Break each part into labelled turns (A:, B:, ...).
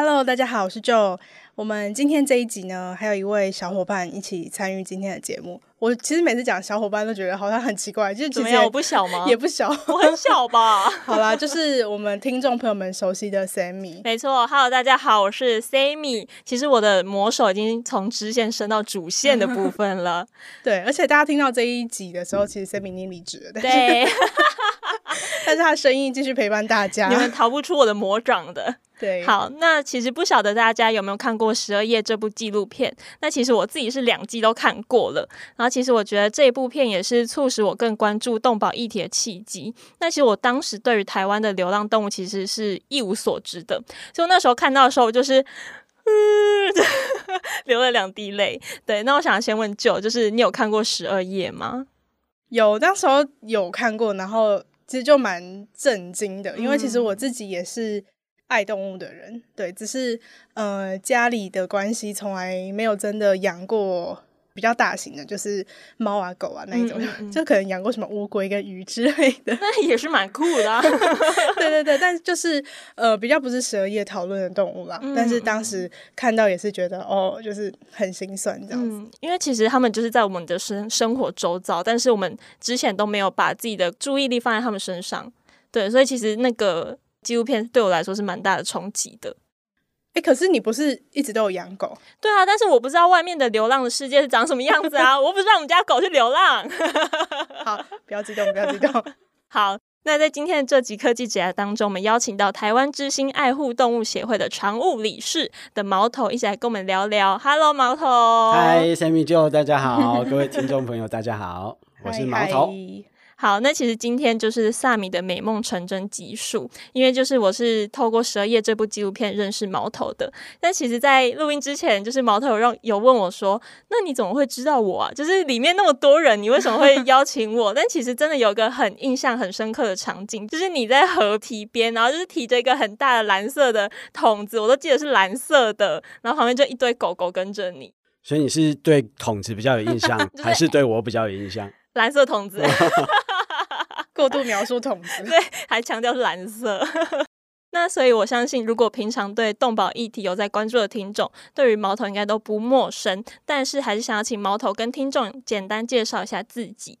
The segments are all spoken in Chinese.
A: Hello，大家好，我是 Joe。我们今天这一集呢，还有一位小伙伴一起参与今天的节目。我其实每次讲小伙伴都觉得好像很奇怪，就怎么样
B: 我不小吗？
A: 也不小，
B: 我很小吧？
A: 好啦，就是我们听众朋友们熟悉的 Sammy。
B: 没错，Hello，大家好，我是 Sammy。其实我的魔手已经从支线升到主线的部分了。
A: 对，而且大家听到这一集的时候，其实 Sammy 已经离职了。
B: 对，
A: 但是他的声音继续陪伴大家，
B: 你们逃不出我的魔掌的。
A: 对，
B: 好，那其实不晓得大家有没有看过《十二夜》这部纪录片？那其实我自己是两季都看过了。然后其实我觉得这一部片也是促使我更关注动保议题的契机。那其实我当时对于台湾的流浪动物其实是一无所知的，所以那时候看到的时候就是，嗯，流了两滴泪。对，那我想先问 Joe，就是你有看过《十二夜》吗？
A: 有，那时候有看过，然后其实就蛮震惊的，因为其实我自己也是。爱动物的人，对，只是呃家里的关系，从来没有真的养过比较大型的，就是猫啊狗啊那一种，嗯嗯嗯，就可能养过什么乌龟跟鱼之类的，
B: 那也是蛮酷的啊。
A: 对对对，但就是呃比较不是十二夜讨论的动物啦，嗯，但是当时看到也是觉得哦，就是很心酸这样子，
B: 嗯，因为其实他们就是在我们的生生活周遭，但是我们之前都没有把自己的注意力放在他们身上，对，所以其实那个。纪录片对我来说是蛮大的冲击的，
A: 哎、欸，可是你不是一直都有养狗？
B: 对啊，但是我不知道外面的流浪的世界是长什么样子啊！我不知道我们家狗去流浪。
A: 好，不要激动，不要激动。
B: 好，那在今天的这集科技职涯当中，我们邀请到台湾之星爱护动物协会的常务理事的毛头，一起来跟我们聊聊。Hello，毛头。
C: Hi，Sammy Joe，大家好，各位听众朋友，大家好，我是毛头。
A: Hi, hi.
B: 好，那其实今天就是萨米的美梦成真集数，因为就是我是透过十二夜这部纪录片认识毛头的。但其实，在录音之前，就是毛头有让有问我说：“那你怎么会知道我啊？就是里面那么多人，你为什么会邀请我？” 但其实真的有个很印象很深刻的场景，就是你在河堤边，然后就是提着一个很大的蓝色的桶子，我都记得是蓝色的，然后旁边就一堆狗狗跟着你。
C: 所以你是对桶子比较有印象，还是对我比较有印象？
B: 蓝色桶子。
A: 过度描述桶子，
B: 对，还强调是蓝色。那所以我相信，如果平常对动保议题有在关注的听众，对于毛头应该都不陌生。但是还是想要请毛头跟听众简单介绍一下自己。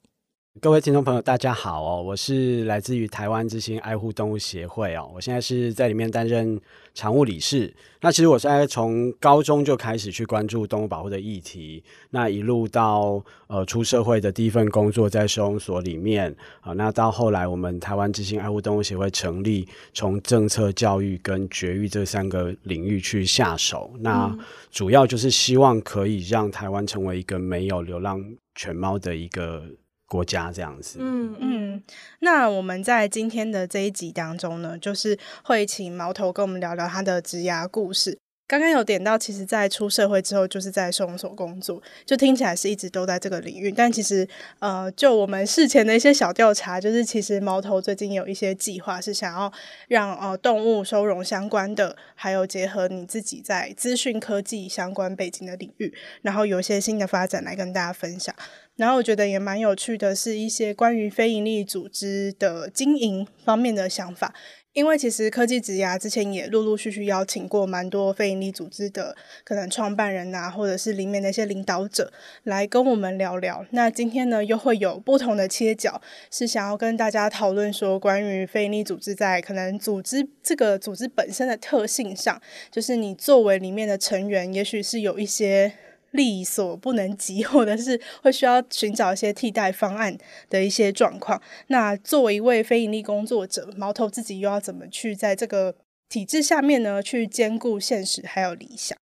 C: 各位听众朋友，大家好哦，我是来自于台湾之心爱护动物协会哦，我现在是在里面担任常务理事。那其实我现在从高中就开始去关注动物保护的议题，那一路到呃出社会的第一份工作在收容所里面啊，那到后来我们台湾之心爱护动物协会成立，从政策、教育跟绝育这三个领域去下手，那主要就是希望可以让台湾成为一个没有流浪犬猫的一个。国家这样子，
A: 嗯嗯，那我们在今天的这一集当中呢，就是会请毛头跟我们聊聊他的职涯故事。刚刚有点到，其实，在出社会之后，就是在收容所工作，就听起来是一直都在这个领域。但其实，呃，就我们事前的一些小调查，就是其实毛头最近有一些计划，是想要让呃动物收容相关的，还有结合你自己在资讯科技相关背景的领域，然后有一些新的发展来跟大家分享。然后我觉得也蛮有趣的，是一些关于非营利组织的经营方面的想法。因为其实科技职涯之前也陆陆续续邀请过蛮多非营利组织的可能创办人啊，或者是里面的一些领导者来跟我们聊聊。那今天呢，又会有不同的切角，是想要跟大家讨论说，关于非营利组织在可能组织这个组织本身的特性上，就是你作为里面的成员，也许是有一些。力所不能及，或者是会需要寻找一些替代方案的一些状况。那作为一位非盈利工作者，毛头自己又要怎么去在这个体制下面呢？去兼顾现实还有理想？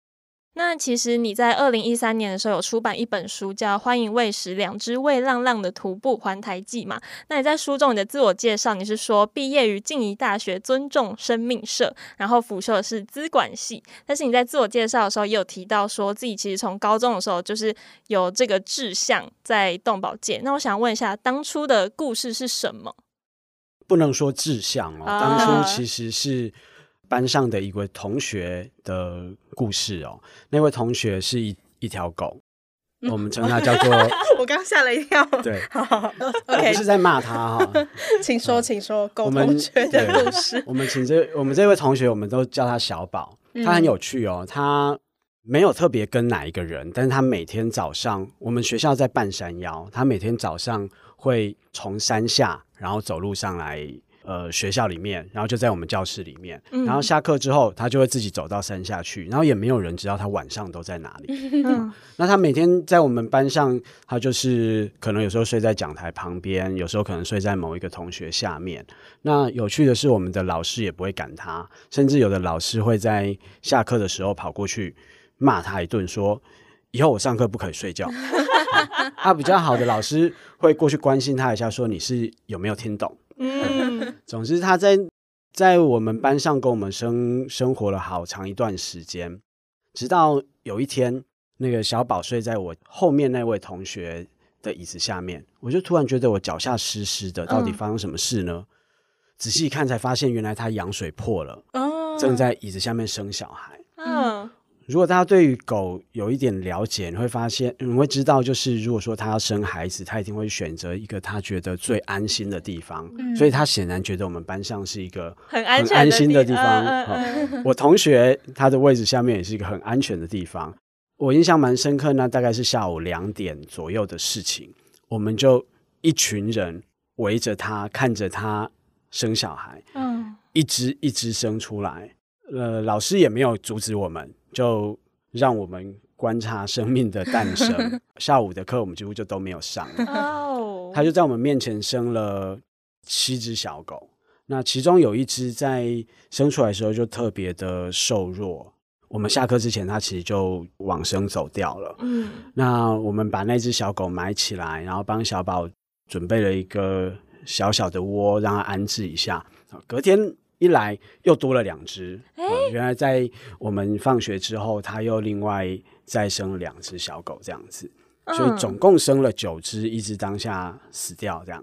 B: 那其实你在二零一三年的时候有出版一本书，叫《欢迎喂食两只喂浪浪的徒步环台记》嘛？那你在书中你的自我介绍，你是说毕业于静宜大学尊重生命社，然后辅修的是资管系。但是你在自我介绍的时候也有提到，说自己其实从高中的时候就是有这个志向在动保界。那我想问一下，当初的故事是什么？
C: 不能说志向哦，当初其实是。班上的一位同学的故事哦，那位同学是一一条狗，嗯、我们称它叫做
A: 我刚吓了一跳。
C: 对，
A: 好好好
C: ，OK，不是在骂他哈，
A: 请说，请说，狗同学的故事。
C: 我们请这我们这位同学，我们都叫他小宝，他很有趣哦，他没有特别跟哪一个人，但是他每天早上，我们学校在半山腰，他每天早上会从山下，然后走路上来。呃，学校里面，然后就在我们教室里面，嗯、然后下课之后，他就会自己走到山下去，然后也没有人知道他晚上都在哪里。嗯、那他每天在我们班上，他就是可能有时候睡在讲台旁边，有时候可能睡在某一个同学下面。那有趣的是，我们的老师也不会赶他，甚至有的老师会在下课的时候跑过去骂他一顿，说以后我上课不可以睡觉。啊比较好的老师会过去关心他一下，说你是有没有听懂。嗯，总之他在在我们班上跟我们生生活了好长一段时间，直到有一天，那个小宝睡在我后面那位同学的椅子下面，我就突然觉得我脚下湿湿的，到底发生什么事呢？嗯、仔细一看才发现，原来他羊水破了，哦、正在椅子下面生小孩。嗯。如果大家对于狗有一点了解，你会发现，你会知道，就是如果说它要生孩子，它一定会选择一个它觉得最安心的地方。嗯、所以它显然觉得我们班上是一个很安心的地方。我同学他的位置下面也是一个很安全的地方。我印象蛮深刻，那大概是下午两点左右的事情，我们就一群人围着他，看着他生小孩，嗯，一只一只生出来。呃，老师也没有阻止我们。就让我们观察生命的诞生。下午的课我们几乎就都没有上。哦，他就在我们面前生了七只小狗。那其中有一只在生出来的时候就特别的瘦弱。我们下课之前，它其实就往生走掉了。嗯，那我们把那只小狗埋起来，然后帮小宝准备了一个小小的窝，让它安置一下。隔天。一来又多了两只，欸呃，原来在我们放学之后，他又另外再生了两只小狗，这样子，所以总共生了九只，一只当下死掉，这样。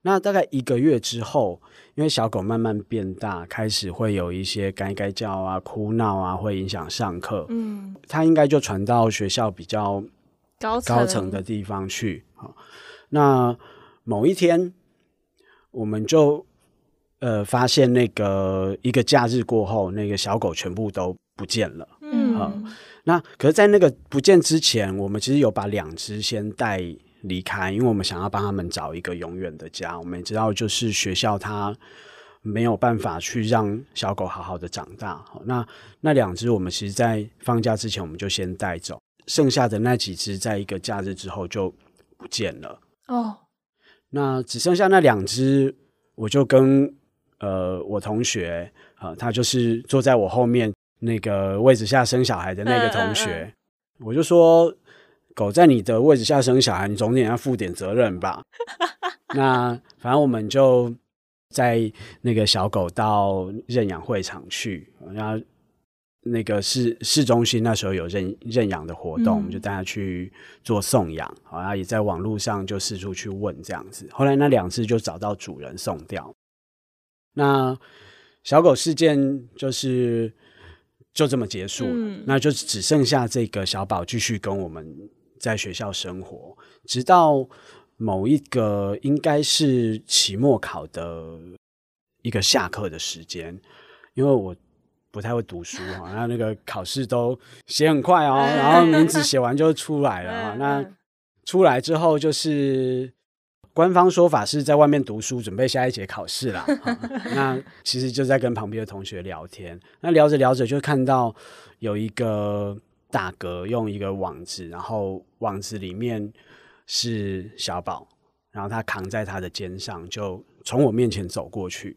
C: 那大概一个月之后，因为小狗慢慢变大，开始会有一些该该叫啊、哭闹啊，会影响上课。嗯，它应该就传到学校比较高高层的地方去。好，那某一天，我们就。呃，发现那个一个假日过后，那个小狗全部都不见了。嗯，嗯，那可是，在那个不见之前，我们其实有把两只先带离开，因为我们想要帮他们找一个永远的家。我们也知道，就是学校它没有办法去让小狗好好的长大。那那两只，我们其实，在放假之前，我们就先带走，剩下的那几只，在一个假日之后就不见了。哦，那只剩下那两只，我就跟。呃，我同学啊、呃，他就是坐在我后面那个位置下生小孩的那个同学，嗯嗯嗯、我就说，狗在你的位置下生小孩，你总得要负点责任吧？那反正我们就在那个小狗到认养会场去，然后那个市市中心那时候有认认养的活动，嗯、我们就带它去做送养，好，然后也在网络上就四处去问这样子，后来那两次就找到主人送掉。那小狗事件就是就这么结束了，嗯、那就只剩下这个小宝继续跟我们在学校生活，直到某一个应该是期末考的一个下课的时间，因为我不太会读书哈，然后那个考试都写很快哦，然后名字写完就出来了哈，那出来之后就是。官方说法是在外面读书，准备下一节考试啦。那其实就在跟旁边的同学聊天。那聊着聊着，就看到有一个大哥用一个网子，然后网子里面是小宝，然后他扛在他的肩上，就从我面前走过去。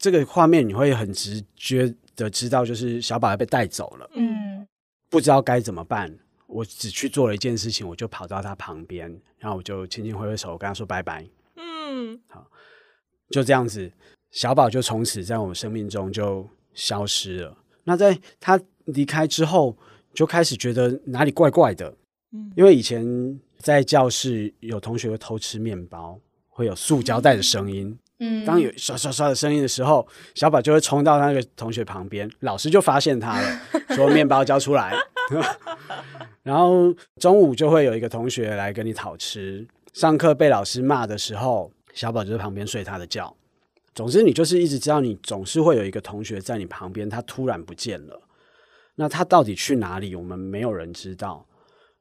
C: 这个画面你会很直觉的知道，就是小宝要被带走了。嗯，不知道该怎么办，我只去做了一件事情，我就跑到他旁边，然后我就轻轻挥挥手，跟他说拜拜。嗯，好，就这样子，小宝就从此在我们生命中就消失了。那在他离开之后，就开始觉得哪里怪怪的。嗯，因为以前在教室有同学会偷吃面包，会有塑胶袋的声音。嗯，当有刷刷刷的声音的时候，小宝就会冲到那个同学旁边，老师就发现他了，说面包交出来。然后中午就会有一个同学来跟你讨吃，上课被老师骂的时候，小宝就在旁边睡他的觉。总之，你就是一直知道，你总是会有一个同学在你旁边，他突然不见了。那他到底去哪里？我们没有人知道，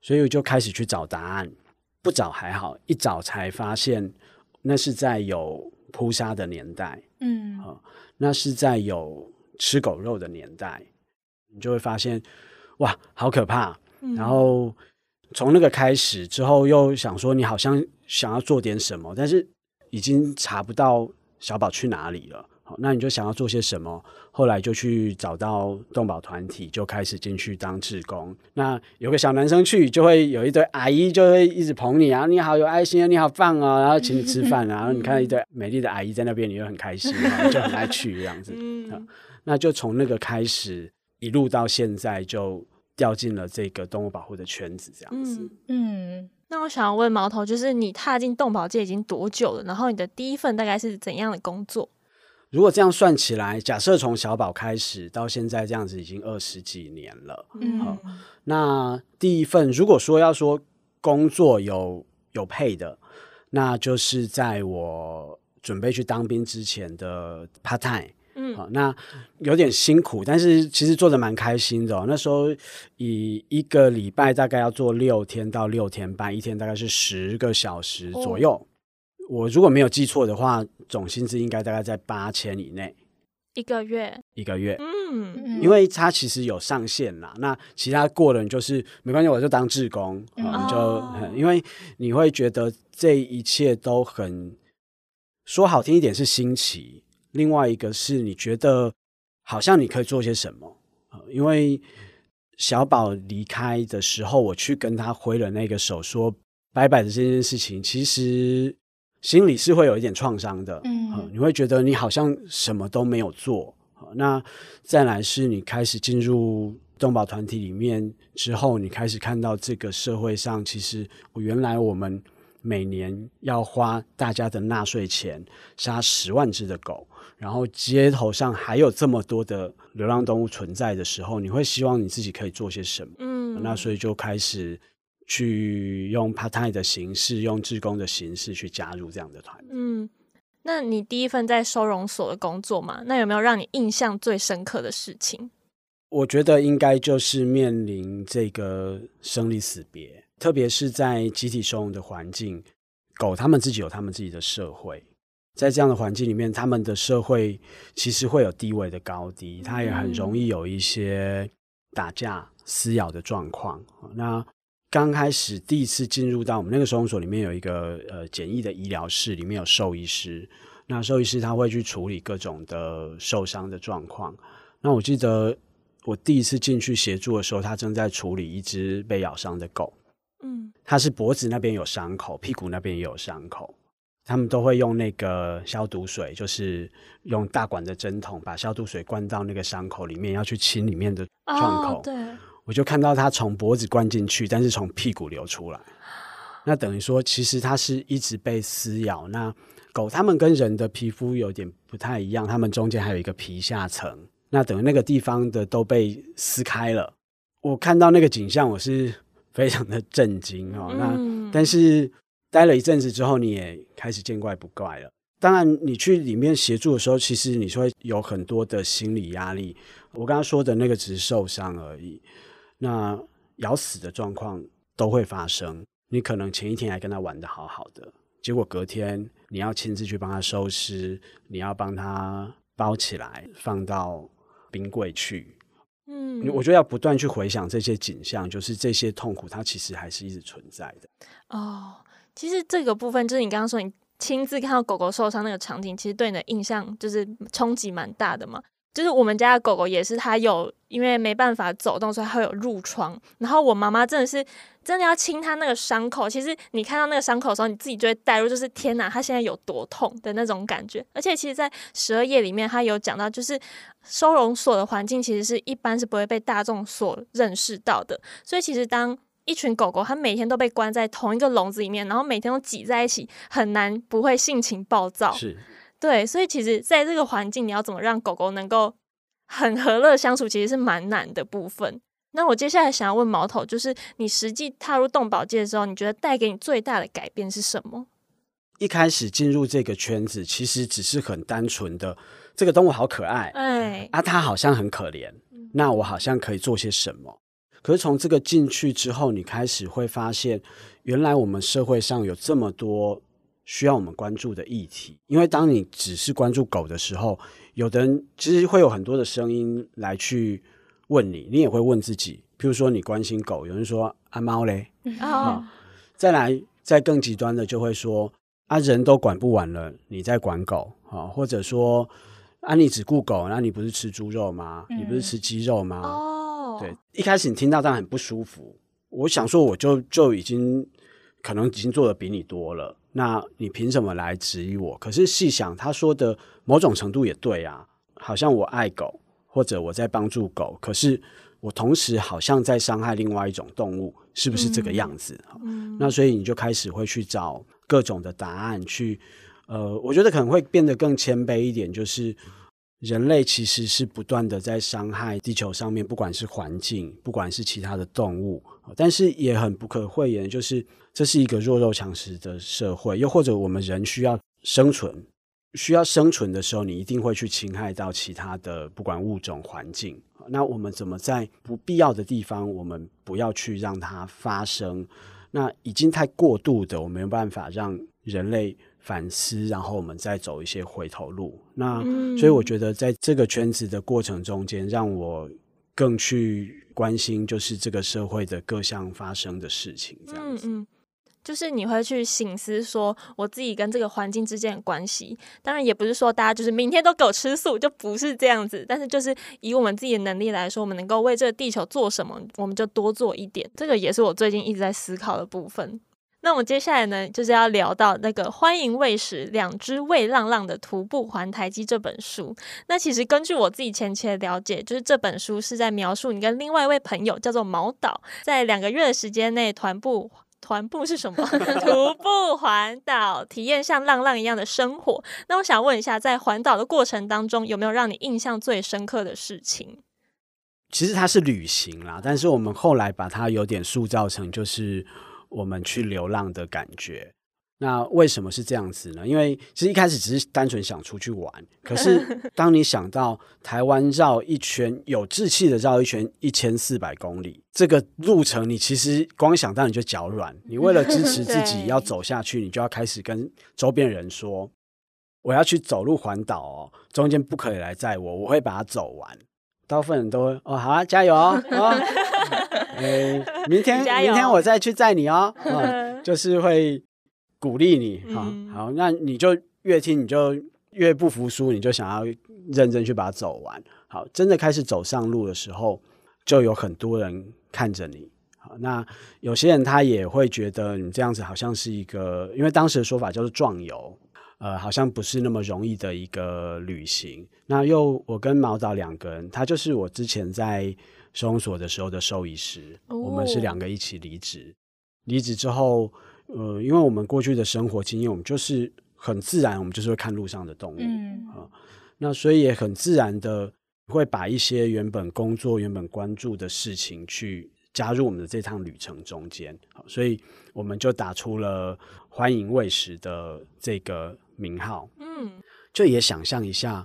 C: 所以我就开始去找答案。不找还好，一找才发现，那是在有扑杀的年代，嗯，哦，那是在有吃狗肉的年代，你就会发现，哇，好可怕。嗯，然后从那个开始之后，又想说，你好像想要做点什么，但是已经查不到小宝去哪里了。那你就想要做些什么？后来就去找到动保团体，就开始进去当志工。那有个小男生去，就会有一堆阿姨就会一直捧你啊，你好有爱心啊，你好棒啊，然后请你吃饭啊，然后你看一堆美丽的阿姨在那边，你就很开心，你就很爱去这样子。嗯，那就从那个开始，一路到现在，就掉进了这个动物保护的圈子这样子。
B: 嗯，嗯，那我想要问毛头，就是你踏进动保界已经多久了？然后你的第一份大概是怎样的工作？
C: 如果这样算起来，假设从小宝开始到现在这样子已经二十几年了。嗯，好，那第一份如果说要说工作有有配的，那就是在我准备去当兵之前的 part time。嗯，好，那有点辛苦，但是其实做的蛮开心的哦。那时候以一个礼拜大概要做六天到六天半，一天大概是十个小时左右。哦我如果没有记错的话，总薪资应该大概在八千以内，
B: 一个月，
C: 一个月，嗯，因为它其实有上限啦。那其他过的人就是没关系，我就当志工，嗯，你就，哦，因为你会觉得这一切都很说好听一点是新奇，另外一个是你觉得好像你可以做些什么。因为小宝离开的时候，我去跟他挥了那个手，说拜拜的这件事情，其实。心里是会有一点创伤的，嗯，你会觉得你好像什么都没有做。那再来是你开始进入动保团体里面之后，你开始看到这个社会上，其实原来我们每年要花大家的纳税钱杀十万只的狗，然后街头上还有这么多的流浪动物存在的时候，你会希望你自己可以做些什么？嗯，那所以就开始。去用 part time 的形式，用志工的形式去加入这样的团。
B: 嗯，那你第一份在收容所的工作嘛？那有没有让你印象最深刻的事情？
C: 我觉得应该就是面临这个生离死别，特别是在集体收容的环境，狗他们自己有他们自己的社会，在这样的环境里面，他们的社会其实会有地位的高低，它也很容易有一些打架、撕咬的状况。那刚开始第一次进入到我们那个收容所里面，有一个呃简易的医疗室，里面有兽医师。那兽医师他会去处理各种的受伤的状况。那我记得我第一次进去协助的时候，他正在处理一只被咬伤的狗。嗯，他是脖子那边有伤口，屁股那边也有伤口。他们都会用那个消毒水，就是用大管的针筒把消毒水灌到那个伤口里面，要去清里面的创口。
B: 哦，对。
C: 我就看到它从脖子灌进去，但是从屁股流出来。那等于说，其实它是一直被撕咬。那狗它们跟人的皮肤有点不太一样，它们中间还有一个皮下层。那等于那个地方的都被撕开了。我看到那个景象，我是非常的震惊哦。那但是待了一阵子之后，你也开始见怪不怪了。当然，你去里面协助的时候，其实你会有很多的心理压力。我刚刚说的那个只是受伤而已。那咬死的状况都会发生，你可能前一天还跟他玩的好好的，结果隔天你要亲自去帮他收尸，你要帮他包起来放到冰柜去。嗯，我觉得要不断去回想这些景象，就是这些痛苦，它其实还是一直存在的。
B: 哦，其实这个部分就是你刚刚说你亲自看到狗狗受伤那个场景，其实对你的印象就是冲击蛮大的嘛。就是我们家的狗狗也是，它有因为没办法走动，所以它会有褥疮。然后我妈妈真的是真的要亲它那个伤口。其实你看到那个伤口的时候，你自己就会带入，就是天哪，它现在有多痛的那种感觉。而且其实，在十二页里面，它有讲到，就是收容所的环境其实是一般是不会被大众所认识到的。所以其实当一群狗狗它每天都被关在同一个笼子里面，然后每天都挤在一起，很难不会性情暴躁。
C: 是。
B: 对，所以其实在这个环境，你要怎么让狗狗能够很和乐相处，其实是蛮难的部分。那我接下来想要问毛头，就是你实际踏入动保界的时候，你觉得带给你最大的改变是什么？
C: 一开始进入这个圈子，其实只是很单纯的，这个动物好可爱，
B: 哎，
C: 啊，它好像很可怜，那我好像可以做些什么？可是从这个进去之后，你开始会发现，原来我们社会上有这么多。需要我们关注的议题，因为当你只是关注狗的时候，有的人其实会有很多的声音来去问你，你也会问自己。譬如说，你关心狗，有人说啊猫嘞，
B: 哦、嗯，
C: 再来再更极端的就会说啊人都管不完了，你在管狗啊，或者说啊你只顾狗，那你不是吃猪肉吗？你不是吃鸡肉吗？
B: 哦，
C: 对，一开始你听到当然很不舒服，我想说我就就已经可能已经做的比你多了。那你凭什么来质疑我？可是细想，他说的某种程度也对啊，好像我爱狗，或者我在帮助狗，可是我同时好像在伤害另外一种动物，是不是这个样子？
B: 嗯，
C: 那所以你就开始会去找各种的答案，去呃，我觉得可能会变得更谦卑一点，就是人类其实是不断的在伤害地球上面，不管是环境，不管是其他的动物，但是也很不可讳言，就是。这是一个弱肉强食的社会，又或者我们人需要生存，需要生存的时候，你一定会去侵害到其他的，不管物种、环境。那我们怎么在不必要的地方，我们不要去让它发生？那已经太过度的，我没有办法让人类反思，然后我们再走一些回头路。那所以我觉得，在这个圈子的过程中间，让我更去关心，就是这个社会的各项发生的事情，这样子。
B: 嗯嗯就是你会去醒思说，我自己跟这个环境之间的关系。当然，也不是说大家就是明天都给我吃素，就不是这样子。但是，就是以我们自己的能力来说，我们能够为这个地球做什么，我们就多做一点。这个也是我最近一直在思考的部分。那我接下来呢，就是要聊到那个《欢迎喂食两只胃浪浪的徒步环台记》这本书。那其实根据我自己前期的了解，就是这本书是在描述你跟另外一位朋友叫做毛导，在两个月的时间内团步。团步是什么？徒步环岛，体验像浪浪一样的生活。那我想问一下，在环岛的过程当中，有没有让你印象最深刻的事情？
C: 其实它是旅行啦，但是我们后来把它有点塑造成就是我们去流浪的感觉。那为什么是这样子呢？因为其实一开始只是单纯想出去玩，可是 当你想到台湾绕一圈有志气的绕一圈一千四百公里这个路程，你其实光想到你就脚软。你为了支 持自己要走下去，你就要开始跟周边人说：“我要去走路环岛哦，中间不可以来载我，我会把它走完。”大部分人都会哦，好啊，加油哦！哦 欸、明天明天我再去载你哦，哦，就是会。鼓励你，好、嗯、好，那你就越听你就越不服输，你就想要认真去把它走完。好，真的开始走上路的时候，就有很多人看着你。好，那有些人他也会觉得你这样子好像是一个，因为当时的说法叫做壮游，呃，好像不是那么容易的一个旅行。那又我跟毛导两个人，他就是我之前在收容所的时候的兽医师，哦、我们是两个一起离职，离职之后。呃，因为我们过去的生活经验，我们就是很自然，我们就是会看路上的动物，
B: 嗯
C: 啊，那所以也很自然的会把一些原本工作、原本关注的事情去加入我们的这趟旅程中间，好，所以我们就打出了“欢迎喂食”的这个名号，
B: 嗯，
C: 就也想象一下，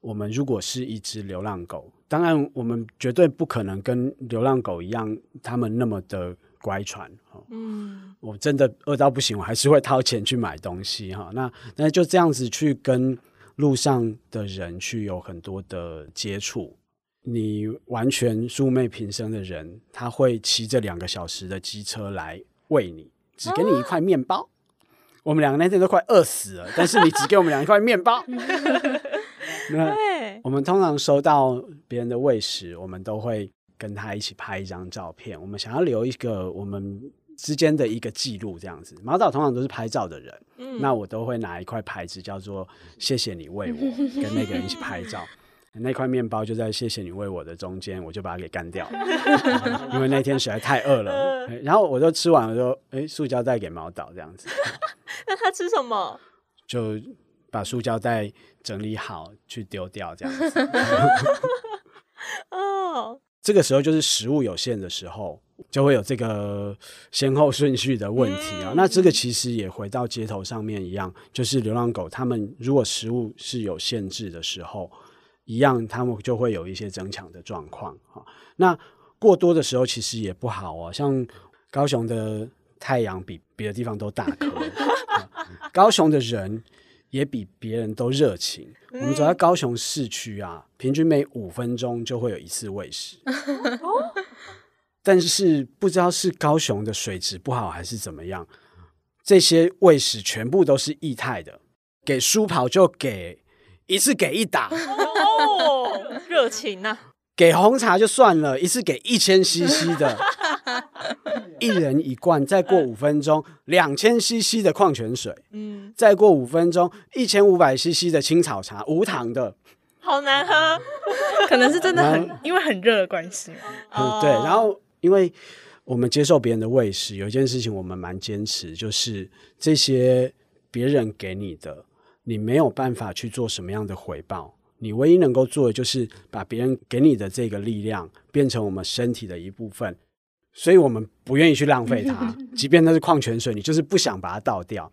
C: 我们如果是一只流浪狗，当然我们绝对不可能跟流浪狗一样，他们那么的。乖传，
B: 嗯，
C: 我真的饿到不行，我还是会掏钱去买东西哈。那那就这样子去跟路上的人去有很多的接触。你完全素昧平生的人，他会骑着两个小时的机车来喂你，只给你一块面包。啊、我们两个那天都快饿死了，但是你只给我们两块面包。那我们通常收到别人的喂食，我们都会跟他一起拍一张照片。我们想要留一个我们之间的一个记录，这样子。毛导通常都是拍照的人，嗯、那我都会拿一块牌子，叫做“谢谢你喂我”，跟那个人一起拍照。那块面包就在“谢谢你喂我”的中间，我就把它给干掉了，因为那天实在太饿了。然后我就吃完了，说：“哎，塑胶袋给毛导这样子。”
B: 那他吃什么？
C: 就把塑胶袋整理好去丢掉，这样子。哦，这个时候就是食物有限的时候，就会有这个先后顺序的问题啊。嗯、那这个其实也回到街头上面一样，就是流浪狗，它们如果食物是有限制的时候。一样，他们就会有一些争抢的状况。那过多的时候其实也不好哦。像高雄的太阳比别的地方都大颗，高雄的人也比别人都热情。我们走在高雄市区啊，平均每五分钟就会有一次喂食。但是不知道是高雄的水质不好还是怎么样，这些喂食全部都是液态的，给书跑就给。一次给一打
B: 哦，热情呐！
C: 给红茶就算了，一次给一千 CC 的，一人一罐。再过五分钟，两千 CC 的矿泉水。嗯，再过五分钟，一千五百 CC 的青草茶，无糖的。
B: 好难喝，
A: 可能是真的很因为很热的关系。
C: 嗯，对。然后，因为我们接受别人的喂食，有一件事情我们蛮坚持，就是这些别人给你的。你没有办法去做什么样的回报，你唯一能够做的就是把别人给你的这个力量变成我们身体的一部分，所以我们不愿意去浪费它，即便那是矿泉水，你就是不想把它倒掉。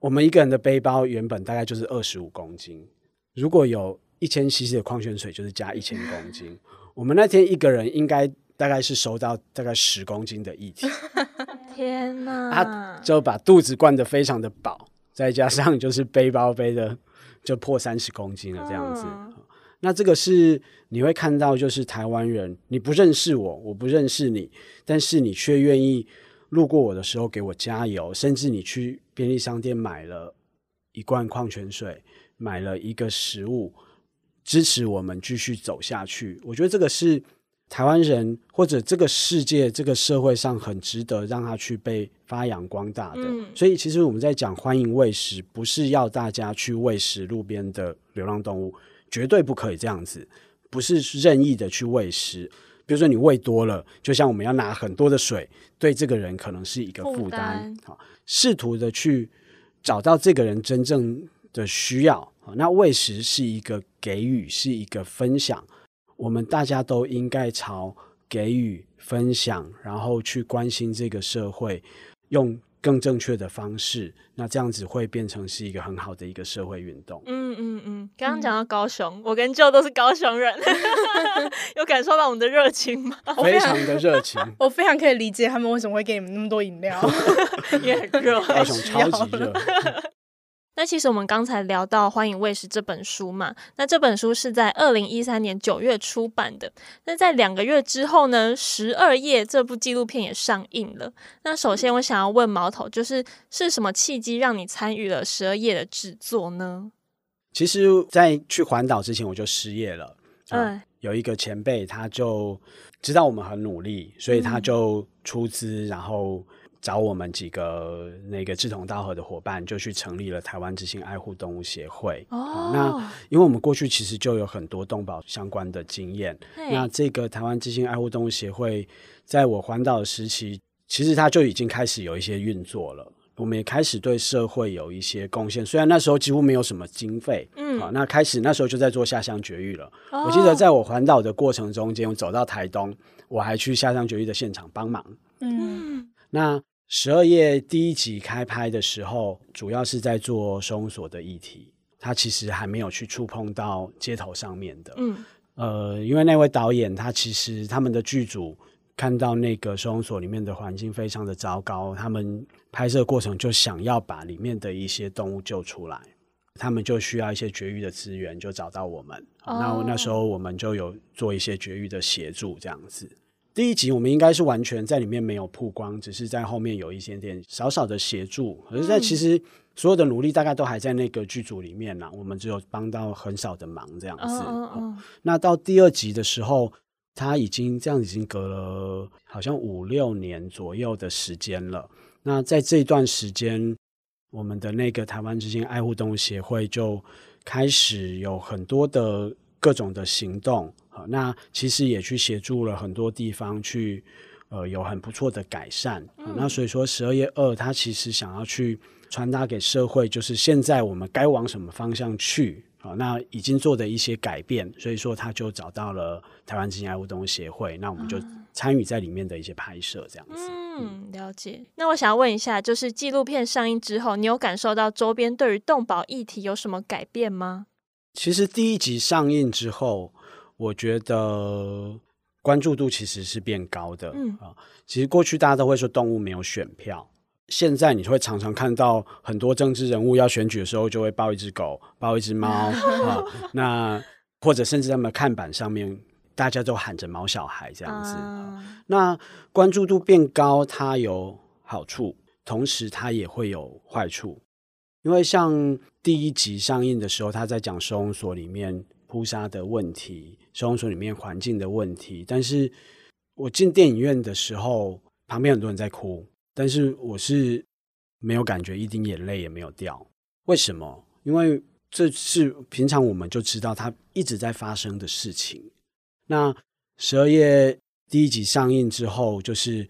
C: 我们一个人的背包原本大概就是二十五公斤，如果有一千 CC 的矿泉水，就是加一千公斤。我们那天一个人应该大概是收到大概十公斤的液体，
B: 天哪！
C: 他就把肚子灌得非常的饱。再加上 就是背包背的就破三十公斤了这样子，嗯、那这个是你会看到，就是台湾人，你不认识我，我不认识你，但是你却愿意路过我的时候给我加油，甚至你去便利商店买了一罐矿泉水，买了一个食物，支持我们继续走下去。我觉得这个是。台湾人或者这个世界、这个社会上很值得让他去被发扬光大的。嗯、所以，其实我们在讲欢迎喂食，不是要大家去喂食路边的流浪动物，绝对不可以这样子，不是任意的去喂食。比如说，你喂多了，就像我们要拿很多的水，对这个人可能是一个负担。好，试图的去找到这个人真正的需要。那喂食是一个给予，是一个分享。我们大家都应该朝给予、分享，然后去关心这个社会，用更正确的方式，那这样子会变成是一个很好的一个社会运动。
B: 嗯嗯嗯，刚刚讲到高雄，嗯、我跟 Joe 都是高雄人，有感受到我们的热情吗？
C: 非常的热情，
A: 我非常可以理解他们为什么会给你们那么多饮料，
B: 因为很热，
C: 高雄超级热。
B: 那其实我们刚才聊到《欢迎喂食》这本书嘛，那这本书是在二零一三年九月出版的。那在两个月之后呢，《十二夜》这部纪录片也上映了。那首先我想要问毛头，就是是什么契机让你参与了《十二夜》的制作呢？
C: 其实，在去环岛之前我就失业了。嗯，有一个前辈，他就知道我们很努力，所以他就出资，然后。找我们几个那个志同道合的伙伴，就去成立了台湾之心爱护动物协会。哦，那因为我们过去其实就有很多动保相关的经验。嘿那这个台湾之心爱护动物协会，在我环岛的时期，其实它就已经开始有一些运作了。我们也开始对社会有一些贡献，虽然那时候几乎没有什么经费。嗯，好，那开始那时候就在做下乡绝育了。哦，我记得在我环岛的过程中间，我走到台东，我还去下乡绝育的现场帮忙。嗯，那。十二夜第一集开拍的时候，主要是在做收容所的议题，他其实还没有去触碰到街头上面的。嗯，呃，因为那位导演他其实他们的剧组看到那个收容所里面的环境非常的糟糕，他们拍摄过程就想要把里面的一些动物救出来，他们就需要一些绝育的资源，就找到我们。那、哦、那时候我们就有做一些绝育的协助，这样子。第一集我们应该是完全在里面没有曝光，只是在后面有一些点小小的协助。可是，在其实所有的努力大概都还在那个剧组里面呢，我们只有帮到很少的忙这样子。Oh, oh, oh. 那到第二集的时候，他已经这样已经隔了好像五六年左右的时间了。那在这段时间，我们的那个台湾之心爱护动物协会就开始有很多的各种的行动。那其实也去协助了很多地方去，呃，有很不错的改善。嗯、那所以说，十二月二他其实想要去传达给社会，就是现在我们该往什么方向去啊？那已经做的一些改变，所以说他就找到了台湾之心爱护动物协会，那我们就参与在里面的一些拍摄，这样子。
B: 嗯，了解。那我想要问一下，就是纪录片上映之后，你有感受到周边对于动保议题有什么改变吗？
C: 其实第一集上映之后。我觉得关注度其实是变高的，嗯。啊，其实过去大家都会说动物没有选票，现在你会常常看到很多政治人物要选举的时候，就会抱一只狗，抱一只猫 啊，那或者甚至他们看板上面大家都喊着“毛小孩”这样子，啊，那关注度变高，它有好处，同时它也会有坏处，因为像第一集上映的时候，他在讲收容所里面。扑杀的问题，收容所里面环境的问题。但是我进电影院的时候，旁边很多人在哭，但是我是没有感觉一滴眼泪也没有掉。为什么？因为这是平常我们就知道它一直在发生的事情。那十二月第一集上映之后，就是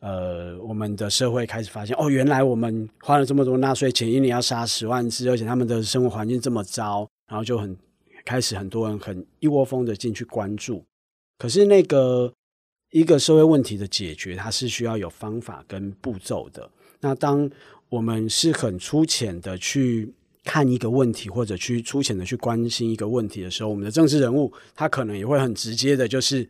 C: 呃，我们的社会开始发现，哦，原来我们花了这么多纳税钱，一年要杀十万只，而且他们的生活环境这么糟，然后就很。开始很多人很一窝蜂的进去关注，可是那个一个社会问题的解决，它是需要有方法跟步骤的。那当我们是很粗浅的去看一个问题，或者去粗浅的去关心一个问题的时候，我们的政治人物他可能也会很直接的，就是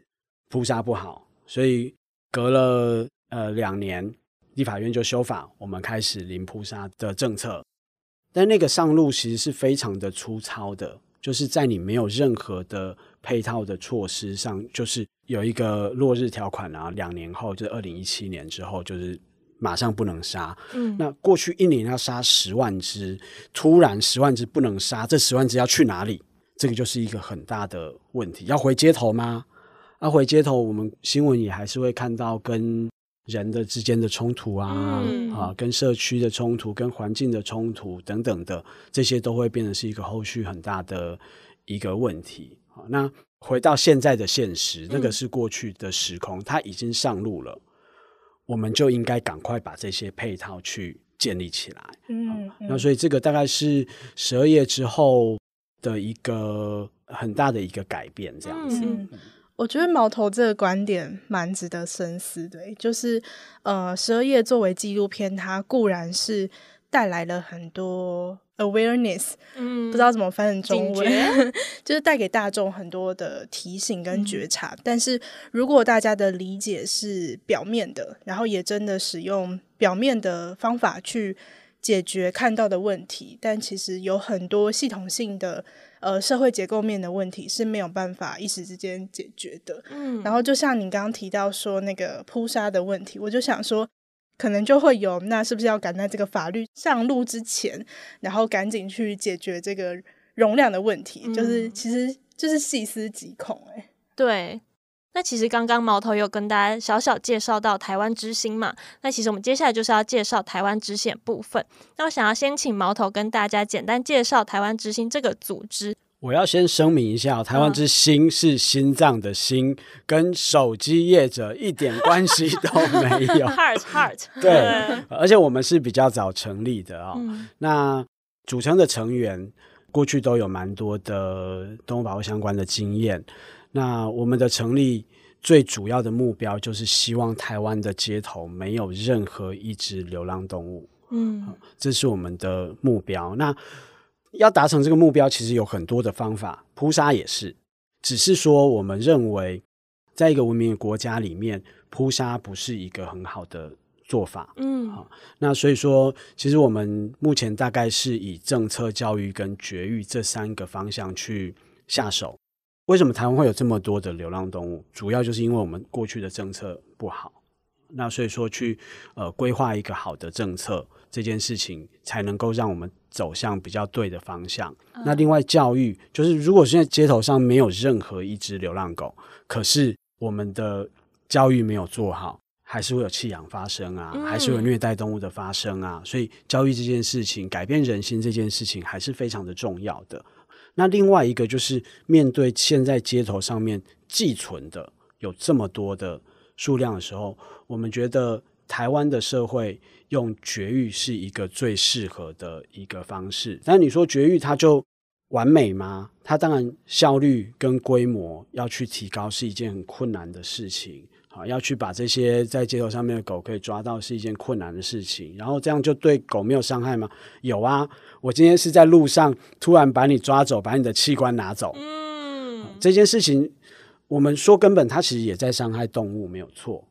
C: 扑杀不好。所以隔了呃两年，立法院就修法，我们开始零扑杀的政策。但那个上路其实是非常的粗糙的。就是在你没有任何的配套的措施上，就是有一个落日条款啊，两年后就是二零一七年之后，就是马上不能杀。嗯，那过去一年要杀十万只，突然十万只不能杀，这十万只要去哪里？这个就是一个很大的问题。要回街头吗？要回街头，我们新闻也还是会看到跟。人的之间的冲突啊，嗯、啊，跟社区的冲突、跟环境的冲突等等的，这些都会变成是一个后续很大的一个问题。啊、那回到现在的现实，那个是过去的时空，嗯、它已经上路了，我们就应该赶快把这些配套去建立起来。嗯，那所以这个大概是十二页之后的一个很大的一个改变，这样子。
A: 我觉得毛头这个观点蛮值得深思的，就是呃，十二夜作为纪录片，它固然是带来了很多 awareness，嗯，不知道怎么翻成中文，就是带给大众很多的提醒跟觉察。嗯、但是如果大家的理解是表面的，然后也真的使用表面的方法去解决看到的问题，但其实有很多系统性的。呃，社会结构面的问题是没有办法一时之间解决的。嗯，然后就像你刚刚提到说那个扑杀的问题，我就想说，可能就会有，那是不是要赶在这个法律上路之前，然后赶紧去解决这个容量的问题？嗯、就是其实就是细思极恐、欸，哎，
B: 对。那其实刚刚毛头有跟大家小小介绍到台湾之星嘛，那其实我们接下来就是要介绍台湾之险部分。那我想要先请毛头跟大家简单介绍台湾之星这个组织。
C: 我要先声明一下，台湾之星是心脏的心，嗯、跟手机业者一点关系 都没有。
B: Heart Heart，
C: 对，而且我们是比较早成立的啊、哦。嗯、那组成的成员过去都有蛮多的动物保护相关的经验。那我们的成立最主要的目标就是希望台湾的街头没有任何一只流浪动物，嗯，这是我们的目标。那要达成这个目标，其实有很多的方法，扑杀也是。只是说，我们认为，在一个文明的国家里面，扑杀不是一个很好的做法，嗯，好。那所以说，其实我们目前大概是以政策、教育跟绝育这三个方向去下手。为什么台湾会有这么多的流浪动物？主要就是因为我们过去的政策不好。那所以说去呃规划一个好的政策，这件事情才能够让我们走向比较对的方向。嗯、那另外教育就是，如果现在街头上没有任何一只流浪狗，可是我们的教育没有做好，还是会有弃养发生啊，嗯、还是会有虐待动物的发生啊。所以教育这件事情，改变人心这件事情，还是非常的重要的。那另外一个就是面对现在街头上面寄存的有这么多的数量的时候，我们觉得台湾的社会用绝育是一个最适合的一个方式。但你说绝育它就完美吗？它当然效率跟规模要去提高是一件很困难的事情。好，要去把这些在街头上面的狗可以抓到是一件困难的事情。然后这样就对狗没有伤害吗？有啊，我今天是在路上突然把你抓走，把你的器官拿走。嗯，这件事情。我们说根本，它其实也在伤害动物，没有错。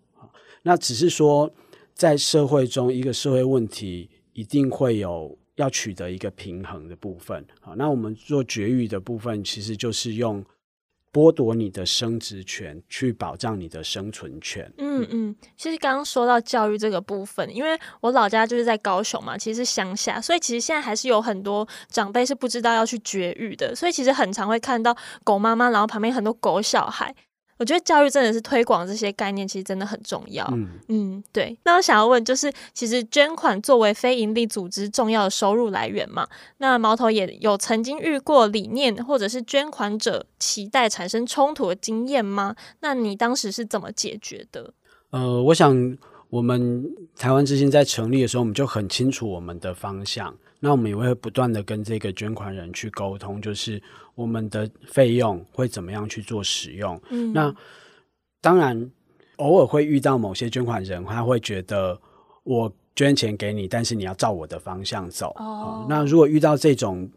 C: 那只是说，在社会中，一个社会问题一定会有要取得一个平衡的部分。好，那我们做绝育的部分，其实就是用。剥夺你的生殖权，去保障你的生存权。
B: 嗯嗯，其实刚刚说到教育这个部分，因为我老家就是在高雄嘛，其实是乡下，所以其实现在还是有很多长辈是不知道要去绝育的，所以其实很常会看到狗妈妈，然后旁边很多狗小孩。我觉得教育真的是推广这些概念，其实真的很重要。嗯嗯，对。那我想要问，就是其实捐款作为非营利组织重要的收入来源嘛，那毛头也有曾经遇过理念或者是捐款者期待产生冲突的经验吗？那你当时是怎么解决的？
C: 呃，我想我们台湾之心在成立的时候，我们就很清楚我们的方向。那我们也会不断的跟这个捐款人去沟通，就是我们的费用会怎么样去做使用。嗯，那当然偶尔会遇到某些捐款人，他会觉得我捐钱给你，但是你要照我的方向走。哦，那如果遇到这种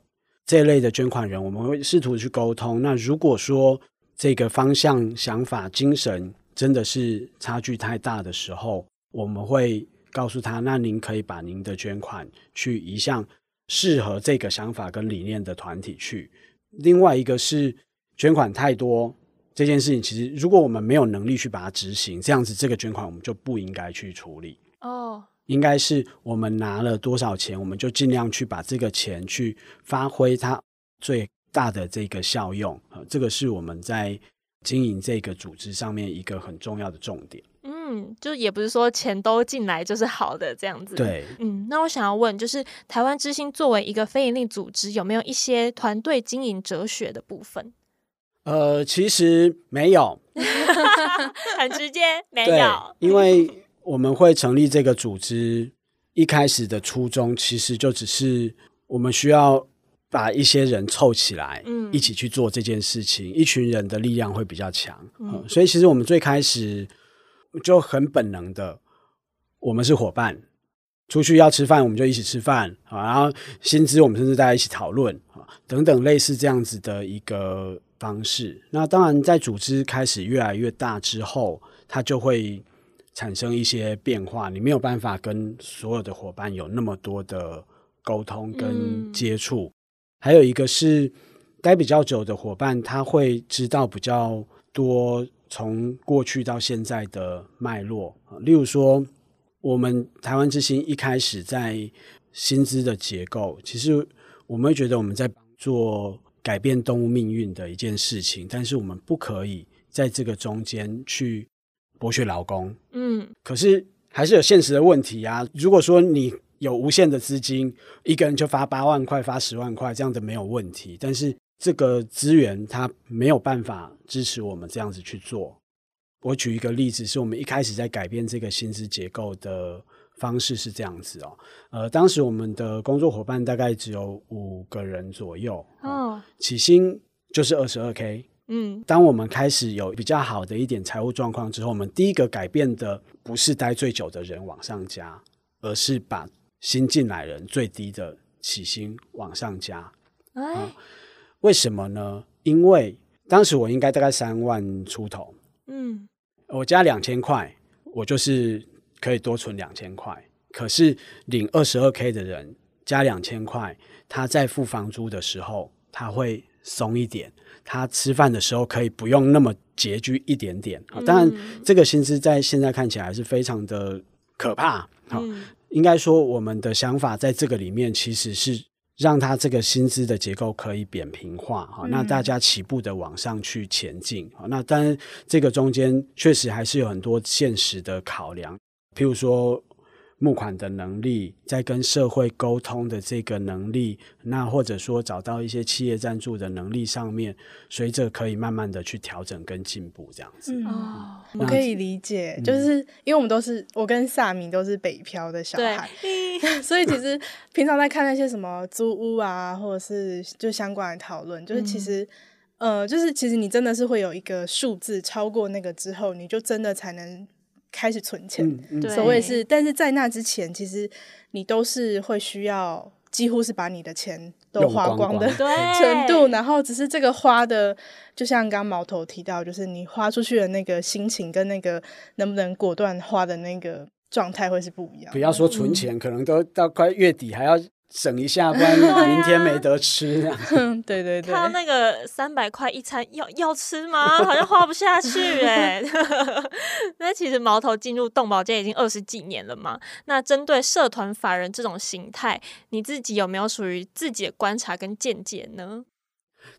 C: 这一类的捐款人，我们会试图去沟通。那如果说这个方向、想法、精神真的是差距太大的时候，我们会告诉他，那您可以把您的捐款去移向。适合这个想法跟理念的团体去。另外一个是捐款太多这件事情，其实如果我们没有能力去把它执行，这样子这个捐款我们就不应该去处理。哦，应该是我们拿了多少钱，我们就尽量去把这个钱去发挥它最大的这个效用。呃，这个是我们在经营这个组织上面一个很重要的重点。
B: 嗯，就也不是说钱都进来就是好的这样子。
C: 对，
B: 嗯，那我想要问，就是台湾之星作为一个非营利组织，有没有一些团队经营哲学的部分？
C: 呃，其实没有，
B: 很直接，没有。
C: 因为我们会成立这个组织，一开始的初衷其实就只是我们需要把一些人凑起来，嗯，一起去做这件事情，一群人的力量会比较强。嗯，所以其实我们最开始。就很本能的，我们是伙伴，出去要吃饭，我们就一起吃饭啊。然后薪资，我们甚至大家一起讨论啊，等等类似这样子的一个方式。那当然，在组织开始越来越大之后，它就会产生一些变化。你没有办法跟所有的伙伴有那么多的沟通跟接触。嗯。还有一个是待比较久的伙伴，他会知道比较多。从过去到现在的脉络，例如说，我们台湾之星一开始在薪资的结构，其实我们会觉得我们在做改变动物命运的一件事情，但是我们不可以在这个中间去剥削劳工。嗯，可是还是有现实的问题啊。如果说你有无限的资金，一个人就发八万块、发十万块，这样的没有问题，但是。这个资源它没有办法支持我们这样子去做。我举一个例子，是我们一开始在改变这个薪资结构的方式是这样子哦。呃，当时我们的工作伙伴大概只有五个人左右，哦，起薪就是二十二 K。嗯，当我们开始有比较好的一点财务状况之后，我们第一个改变的不是待最久的人往上加，而是把新进来人最低的起薪往上加。哎。嗯为什么呢？因为当时我应该大概三万出头，嗯，我加两千块，我就是可以多存两千块。可是领二十二 K 的人加两千块，他在付房租的时候他会松一点，他吃饭的时候可以不用那么拮据一点点啊。当然，这个薪资在现在看起来是非常的可怕好。嗯、应该说，我们的想法在这个里面其实是让他这个薪资的结构可以扁平化哈，那大家起步的往上去前进。那当然，这个中间确实还是有很多现实的考量，譬如说。募款的能力，在跟社会沟通的这个能力，那或者说找到一些企业赞助的能力上面，随着可以慢慢的去调整跟进步这样子。
A: 嗯，嗯我可以理解，嗯、就是因为我们都是我跟萨米都是北漂的小孩，所以其实平常在看那些什么租屋啊，或者是就相关的讨论，就是其实、嗯、呃，就是其实你真的是会有一个数字超过那个之后，你就真的才能。开始存钱，嗯嗯、所谓是，但是在那之前，其实你都是会需要，几乎是把你的钱都花光的 程度，然后只是这个花的，就像刚刚毛头提到，就是你花出去的那个心情跟那个能不能果断花的那个状态会是不一样。
C: 不要说存钱，嗯、可能都到快月底还要。省一下，不然 明天没得吃。
A: 对对对，
B: 看到那个三百块一餐，要要吃吗？好像花不下去 哎。那其实毛头进入动保界已经二十几年了嘛。那针对社团法人这种形态，你自己有没有属于自己的观察跟见解呢？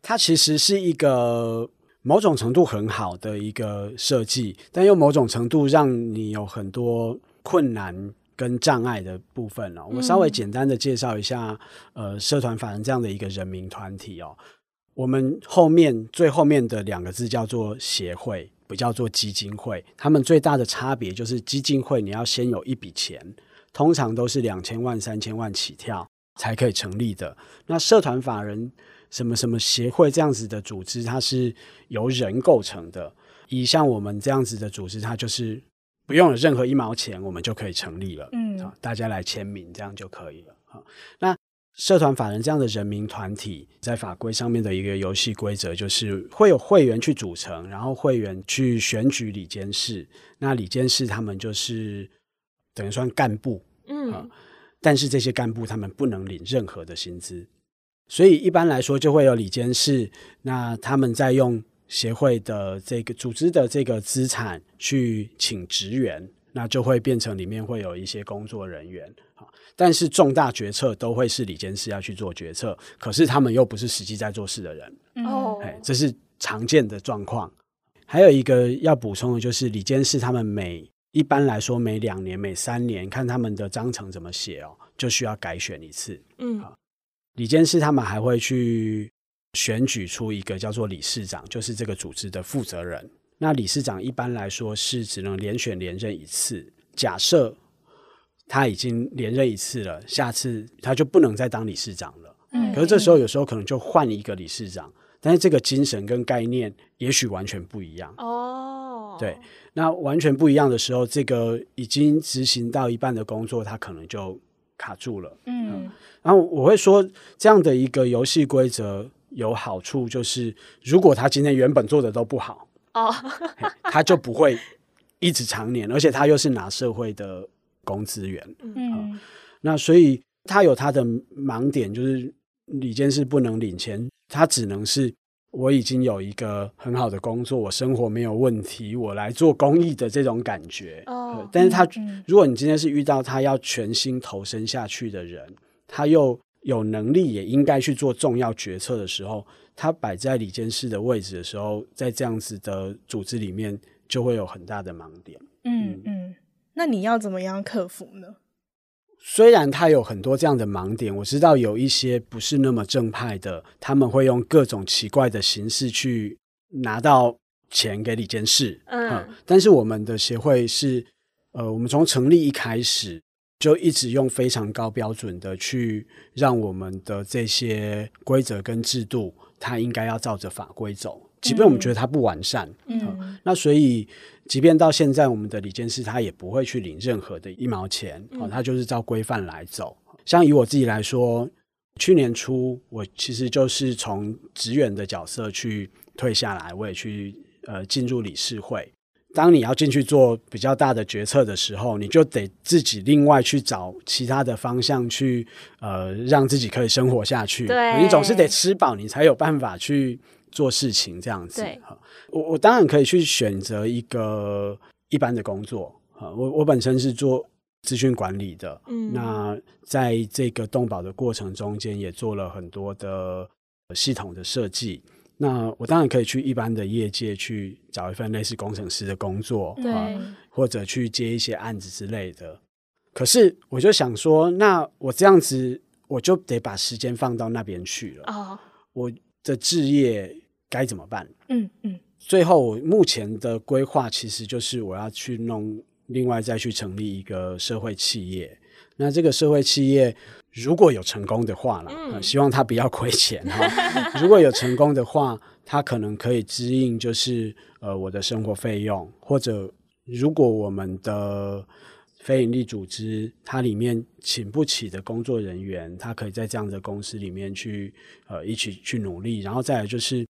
C: 它其实是一个某种程度很好的一个设计，但又某种程度让你有很多困难。跟障碍的部分哦，我稍微简单的介绍一下，嗯、呃，社团法人这样的一个人民团体哦，我们后面最后面的两个字叫做协会，不叫做基金会。他们最大的差别就是基金会你要先有一笔钱，通常都是两千万、三千万起跳才可以成立的。那社团法人什么什么协会这样子的组织，它是由人构成的。以像我们这样子的组织，它就是。不用了任何一毛钱，我们就可以成立了。嗯，大家来签名，这样就可以了。好，那社团法人这样的人民团体，在法规上面的一个游戏规则，就是会有会员去组成，然后会员去选举理监事。那理监事他们就是等于算干部。嗯，但是这些干部他们不能领任何的薪资，所以一般来说就会有理监事。那他们在用。协会的这个组织的这个资产去请职员，那就会变成里面会有一些工作人员。但是重大决策都会是李监事要去做决策，可是他们又不是实际在做事的人。哦，这是常见的状况。还有一个要补充的就是，李监事他们每一般来说每两年、每三年看他们的章程怎么写哦，就需要改选一次。嗯，李监事他们还会去。选举出一个叫做理事长，就是这个组织的负责人。那理事长一般来说是只能连选连任一次。假设他已经连任一次了，下次他就不能再当理事长了。嗯，可是这时候有时候可能就换一个理事长，但是这个精神跟概念也许完全不一样。哦，对，那完全不一样的时候，这个已经执行到一半的工作，他可能就卡住了。嗯，嗯，然后我会说这样的一个游戏规则。有好处就是，如果他今天原本做的都不好哦，他就不会一直常年，而且他又是拿社会的公资源，嗯，那所以他有他的盲点，就是李监事不能领钱，他只能是我已经有一个很好的工作，我生活没有问题，我来做公益的这种感觉。哦。但是他，如果你今天是遇到他要全心投身下去的人，他又。有能力也应该去做重要决策的时候，他摆在李监事的位置的时候，在这样子的组织里面就会有很大的盲点。
A: 嗯嗯，那你要怎么样克服呢？
C: 虽然他有很多这样的盲点，我知道有一些不是那么正派的，他们会用各种奇怪的形式去拿到钱给李监事。嗯，嗯，但是我们的协会是，呃，我们从成立一开始。就一直用非常高标准的去让我们的这些规则跟制度，它应该要照着法规走，即便我们觉得它不完善，嗯，嗯，那所以即便到现在，我们的李监事他也不会去领任何的一毛钱，哦，他就是照规范来走。像以我自己来说，去年初我其实就是从职员的角色去退下来，我也去呃进入理事会。当你要进去做比较大的决策的时候，你就得自己另外去找其他的方向去，呃，让自己可以生活下去。
B: 对，
C: 你总是得吃饱，你才有办法去做事情。这样子，
B: 对，
C: 我我当然可以去选择一个一般的工作。啊，我我本身是做资讯管理的，嗯，那在这个动保的过程中间，也做了很多的系统的设计。那我当然可以去一般的业界去找一份类似工程师的工作，
B: 对，
C: 或者去接一些案子之类的。可是我就想说，那我这样子，我就得把时间放到那边去了。
B: 哦，
C: 我的置业该怎么办？
A: 嗯嗯。
C: 最后，我目前的规划其实就是我要去弄，另外再去成立一个社会企业。那这个社会企业。如果有成功的话了，嗯呃、希望他不要亏钱哈。如果有成功的话，他可能可以支应就是呃我的生活费用，或者如果我们的非营利组织它里面请不起的工作人员，他可以在这样的公司里面去呃一起去努力，然后再来就是。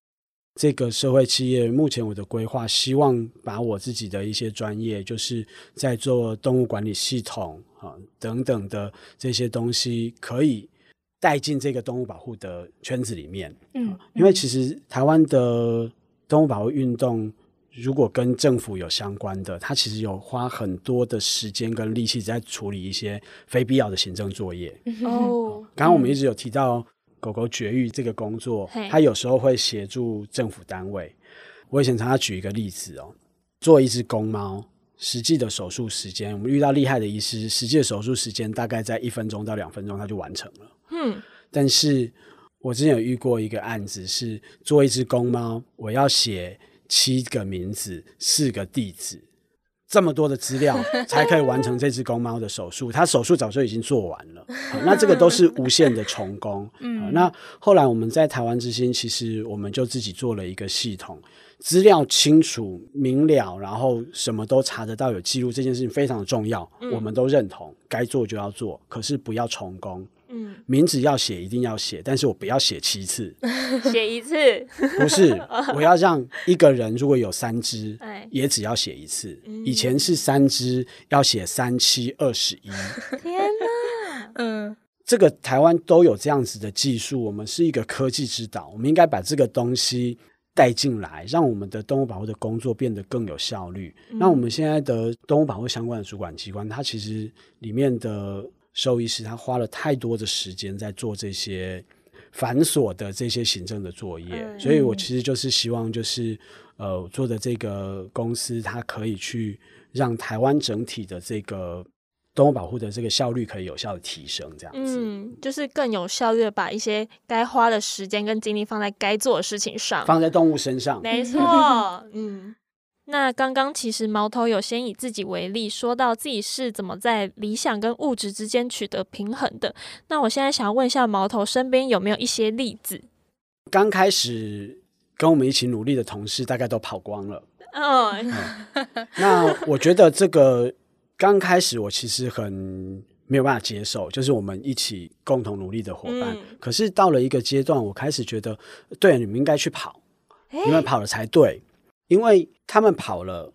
C: 这个社会企业目前我的规划，希望把我自己的一些专业，就是在做动物管理系统啊等等的这些东西，可以带进这个动物保护的圈子里面。嗯，因为其实台湾的动物保护运动，如果跟政府有相关的，它其实有花很多的时间跟力气在处理一些非必要的行政作业。哦，刚刚我们一直有提到。狗狗绝育这个工作，它有时候会协助政府单位。我以前常常举一个例子哦，做一只公猫，实际的手术时间，我们遇到厉害的医师，实际的手术时间大概在一分钟到两分钟，它就完成了。嗯，但是我之前有遇过一个案子，是做一只公猫，我要写七个名字，四个地址。这么多的资料 才可以完成这只公猫的手术，它手术早就已经做完了。那这个都是无限的重工。嗯，那后来我们在台湾之星，其实我们就自己做了一个系统，资料清楚明了，然后什么都查得到有记录，这件事情非常的重要，我们都认同，该做就要做，可是不要重工。嗯，名字要写一定要写，但是我不要写七次，
B: 写一次，
C: 不是，我要让一个人如果有三只，也只要写一次。以前是三只要写三七二十一，
B: 天哪，
C: 嗯，这个台湾都有这样子的技术，我们是一个科技之岛，我们应该把这个东西带进来，让我们的动物保护的工作变得更有效率。那我们现在的动物保护相关的主管机关，它其实里面的。兽医师他花了太多的时间在做这些繁琐的这些行政的作业，嗯、所以我其实就是希望，就是呃做的这个公司，它可以去让台湾整体的这个动物保护的这个效率可以有效的提升，这样子，
B: 嗯，就是更有效率的把一些该花的时间跟精力放在该做的事情上，
C: 放在动物身上，
B: 没错，嗯。那刚刚其实毛头有先以自己为例，说到自己是怎么在理想跟物质之间取得平衡的。那我现在想要问一下毛头，身边有没有一些例子？
C: 刚开始跟我们一起努力的同事，大概都跑光了。
B: 哦、
C: 嗯，那我觉得这个刚开始我其实很没有办法接受，就是我们一起共同努力的伙伴。嗯、可是到了一个阶段，我开始觉得，对，你们应该去跑，欸、你们跑了才对。因为他们跑了，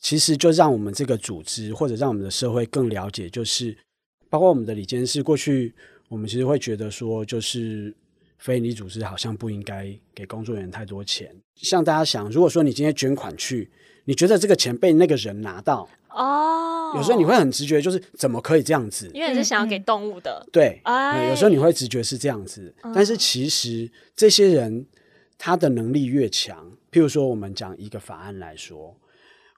C: 其实就让我们这个组织或者让我们的社会更了解，就是包括我们的理监事过去，我们其实会觉得说，就是非营利组织好像不应该给工作人员太多钱。像大家想，如果说你今天捐款去，你觉得这个钱被那个人拿到
B: 哦，
C: 有时候你会很直觉，就是怎么可以这样子？
B: 因为你是想要给动物的，
C: 对，有时候你会直觉是这样子，但是其实这些人他的能力越强。譬如说，我们讲一个法案来说，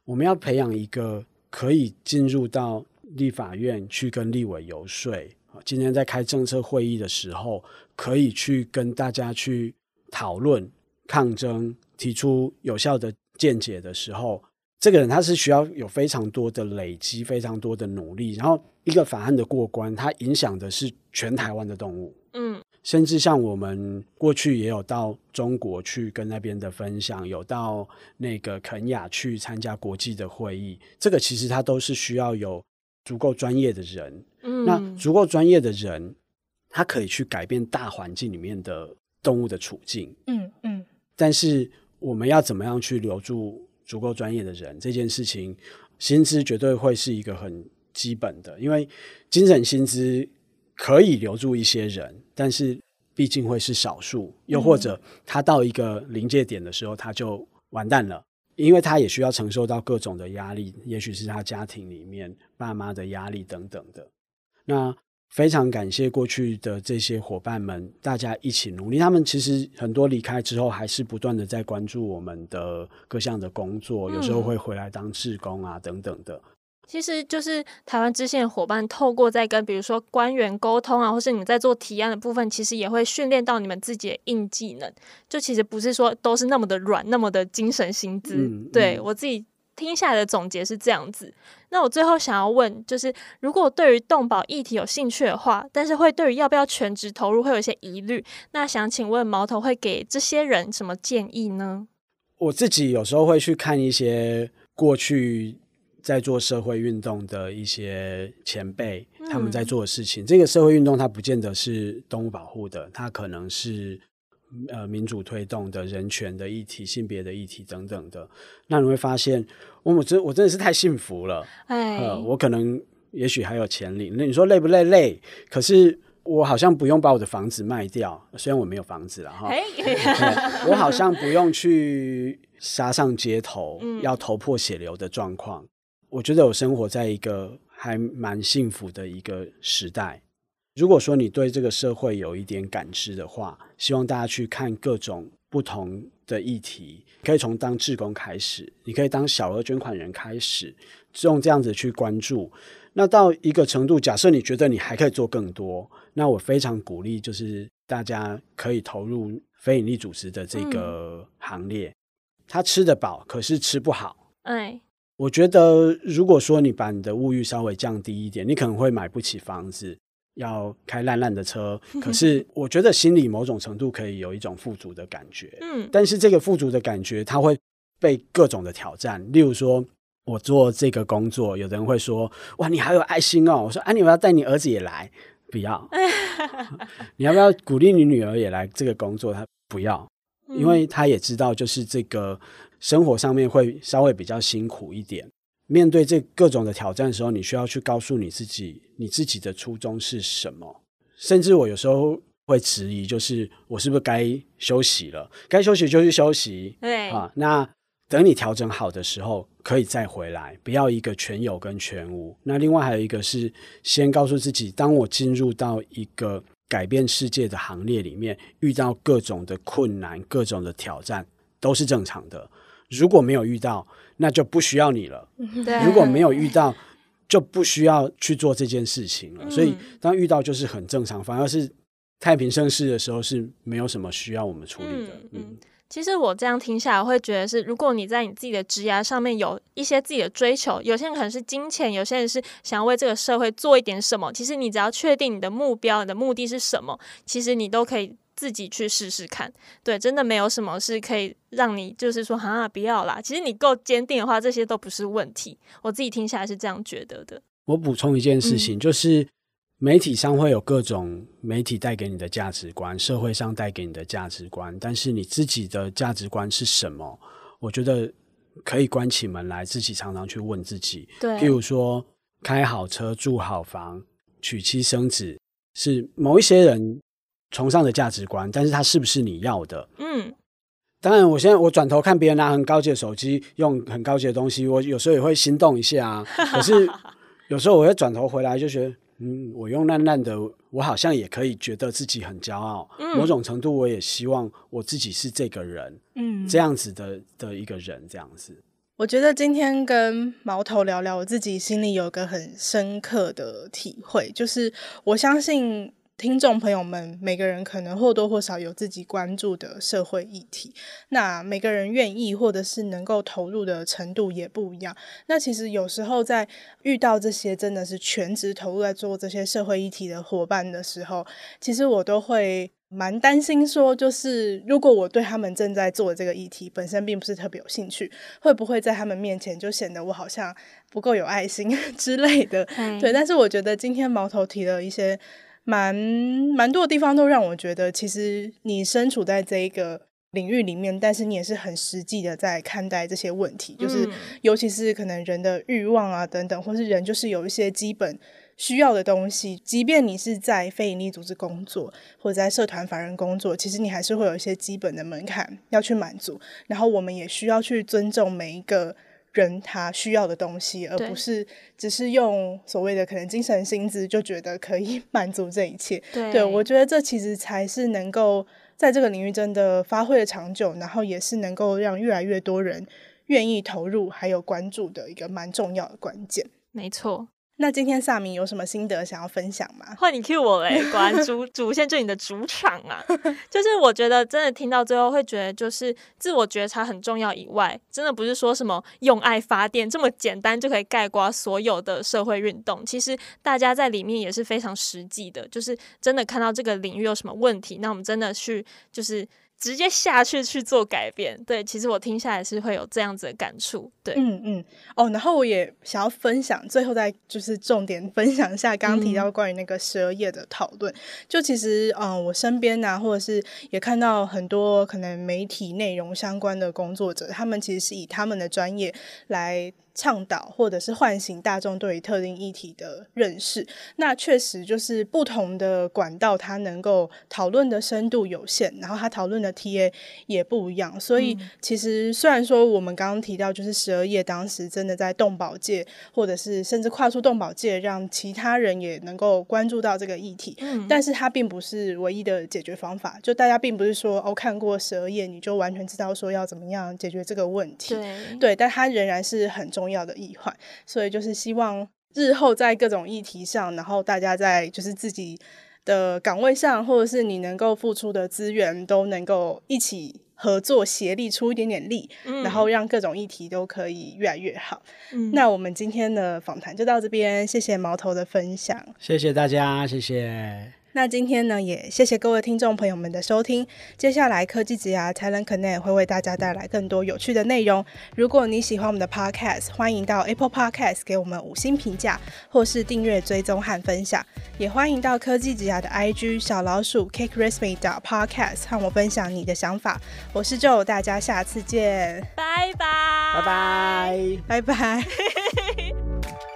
C: 我们要培养一个可以进入到立法院去跟立委游说，今天在开政策会议的时候，可以去跟大家去讨论、抗争、提出有效的见解的时候，这个人他是需要有非常多的累积、非常多的努力，然后一个法案的过关，它影响的是全台湾的动物。嗯。甚至像我们过去也有到中国去跟那边的分享，有到那个肯亚去参加国际的会议，这个其实它都是需要有足够专业的人。嗯，那足够专业的人，他可以去改变大环境里面的动物的处境。嗯嗯。但是我们要怎么样去留住足够专业的人，这件事情薪资绝对会是一个很基本的，因为精神薪资可以留住一些人，但是毕竟会是少数，又或者他到一个临界点的时候，他就完蛋了，因为他也需要承受到各种的压力，也许是他家庭里面爸妈的压力等等的。那非常感谢过去的这些伙伴们，大家一起努力。他们其实很多离开之后，还是不断的在关注我们的各项的工作，有时候会回来当志工啊等等的。
B: 其实就是台湾支线的伙伴，透过在跟比如说官员沟通啊，或是你们在做提案的部分，其实也会训练到你们自己的硬技能。就其实不是说都是那么的软，那么的精神薪资。嗯、对、嗯、我自己听下来的总结是这样子。那我最后想要问，就是如果对于动保议题有兴趣的话，但是会对于要不要全职投入会有一些疑虑，那想请问毛头会给这些人什么建议呢？
C: 我自己有时候会去看一些过去。在做社会运动的一些前辈，他们在做的事情。嗯、这个社会运动它不见得是动物保护的，它可能是呃民主推动的人权的议题、性别的议题等等的。那你会发现，我真我真的是太幸福了。哎、呃，我可能也许还有潜力。那你说累不累？累。可是我好像不用把我的房子卖掉，虽然我没有房子了哈。哎、我好像不用去杀上街头，嗯、要头破血流的状况。我觉得我生活在一个还蛮幸福的一个时代。如果说你对这个社会有一点感知的话，希望大家去看各种不同的议题，可以从当志工开始，你可以当小额捐款人开始，用这样子去关注。那到一个程度，假设你觉得你还可以做更多，那我非常鼓励，就是大家可以投入非营利组织的这个行列。他吃得饱，可是吃不好。哎。我觉得，如果说你把你的物欲稍微降低一点，你可能会买不起房子，要开烂烂的车。可是，我觉得心里某种程度可以有一种富足的感觉。嗯，但是这个富足的感觉，它会被各种的挑战。例如说，我做这个工作，有的人会说：“哇，你好有爱心哦！”我说：“啊，你要不要带你儿子也来？”不要。你要不要鼓励你女儿也来这个工作？她不要，因为她也知道，就是这个。生活上面会稍微比较辛苦一点，面对这各种的挑战的时候，你需要去告诉你自己，你自己的初衷是什么。甚至我有时候会质疑，就是我是不是该休息了？该休息就去休息，对啊。那等你调整好的时候，可以再回来，不要一个全有跟全无。那另外还有一个是，先告诉自己，当我进入到一个改变世界的行列里面，遇到各种的困难、各种的挑战，都是正常的。如果没有遇到，那就不需要你了。对如果没有遇到，就不需要去做这件事情了。嗯、所以，当遇到就是很正常。反而是太平盛世的时候，是没有什么需要我们处理的。嗯，嗯
B: 其实我这样听下来，会觉得是，如果你在你自己的职涯上面有一些自己的追求，有些人可能是金钱，有些人是想要为这个社会做一点什么。其实你只要确定你的目标、你的目的是什么，其实你都可以。自己去试试看，对，真的没有什么是可以让你就是说啊，不要啦。其实你够坚定的话，这些都不是问题。我自己听下来是这样觉得的。
C: 我补充一件事情，嗯、就是媒体上会有各种媒体带给你的价值观，社会上带给你的价值观，但是你自己的价值观是什么？我觉得可以关起门来，自己常常去问自己。对，譬如说开好车、住好房、娶妻生子，是某一些人。崇尚的价值观，但是它是不是你要的？嗯，当然，我现在我转头看别人拿很高级的手机，用很高级的东西，我有时候也会心动一下啊。可是有时候我会转头回来，就觉得，嗯，我用烂烂的，我好像也可以觉得自己很骄傲。嗯，某种程度，我也希望我自己是这个人，嗯，这样子的的一个人，这样子。
A: 我觉得今天跟毛头聊聊，我自己心里有个很深刻的体会，就是我相信。听众朋友们，每个人可能或多或少有自己关注的社会议题，那每个人愿意或者是能够投入的程度也不一样。那其实有时候在遇到这些真的是全职投入在做这些社会议题的伙伴的时候，其实我都会蛮担心，说就是如果我对他们正在做的这个议题本身并不是特别有兴趣，会不会在他们面前就显得我好像不够有爱心 之类的？嗯、对，但是我觉得今天毛头提了一些。蛮蛮多的地方都让我觉得，其实你身处在这一个领域里面，但是你也是很实际的在看待这些问题，就是尤其是可能人的欲望啊等等，或是人就是有一些基本需要的东西，即便你是在非营利组织工作或者在社团法人工作，其实你还是会有一些基本的门槛要去满足，然后我们也需要去尊重每一个人他需要的东西，而不是只是用所谓的可能精神薪资就觉得可以 满足这一切。
B: 对，
A: 对，我觉得这其实才是能够。在这个领域真的发挥的长久，然后也是能够让越来越多人愿意投入还有关注的一个蛮重要的关键。
B: 没错。
A: 那今天萨米有什么心得想要分享吗？
B: 换你 cue 我嘞，果然主 主线就你的主场啊！就是我觉得真的听到最后会觉得，就是自我觉察很重要以外，真的不是说什么用爱发电这么简单就可以概括所有的社会运动。其实大家在里面也是非常实际的，就是真的看到这个领域有什么问题，那我们真的去就是。直接下去去做改变，对，其实我听下来是会有这样子的感触，对，
A: 嗯嗯，哦，然后我也想要分享，最后再就是重点分享一下刚刚提到关于那个十二页的讨论，嗯、就其实，嗯、呃，我身边呐、啊，或者是也看到很多可能媒体内容相关的工作者，他们其实是以他们的专业来。倡导或者是唤醒大众对于特定议题的认识，那确实就是不同的管道，它能够讨论的深度有限，然后它讨论的 TA 也不一样。所以其实虽然说我们刚刚提到，就是十二页当时真的在动保界，或者是甚至跨出动保界，让其他人也能够关注到这个议题，嗯，但是它并不是唯一的解决方法。就大家并不是说哦，看过十二页你就完全知道说要怎么样解决这个问题，
B: 对，
A: 对，但它仍然是很重要。重要的一环，所以就是希望日后在各种议题上，然后大家在就是自己的岗位上，或者是你能够付出的资源，都能够一起合作协力出一点点力，嗯，然后让各种议题都可以越来越好。嗯，那我们今天的访谈就到这边，谢谢毛头的分享，
C: 谢谢大家，谢谢。
A: 那今天呢，也谢谢各位听众朋友们的收听。接下来科技职涯 Talent Connect 会为大家带来更多有趣的内容。如果你喜欢我们的 Podcast，欢迎到 Apple Podcast 给我们五星评价，或是订阅、追踪和分享。也欢迎到科技职涯的 IG 小老鼠 Cake Recipe Podcast 和我分享你的想法。我是 Joe，大家下次见，
B: 拜拜，
C: 拜拜，
A: 拜拜。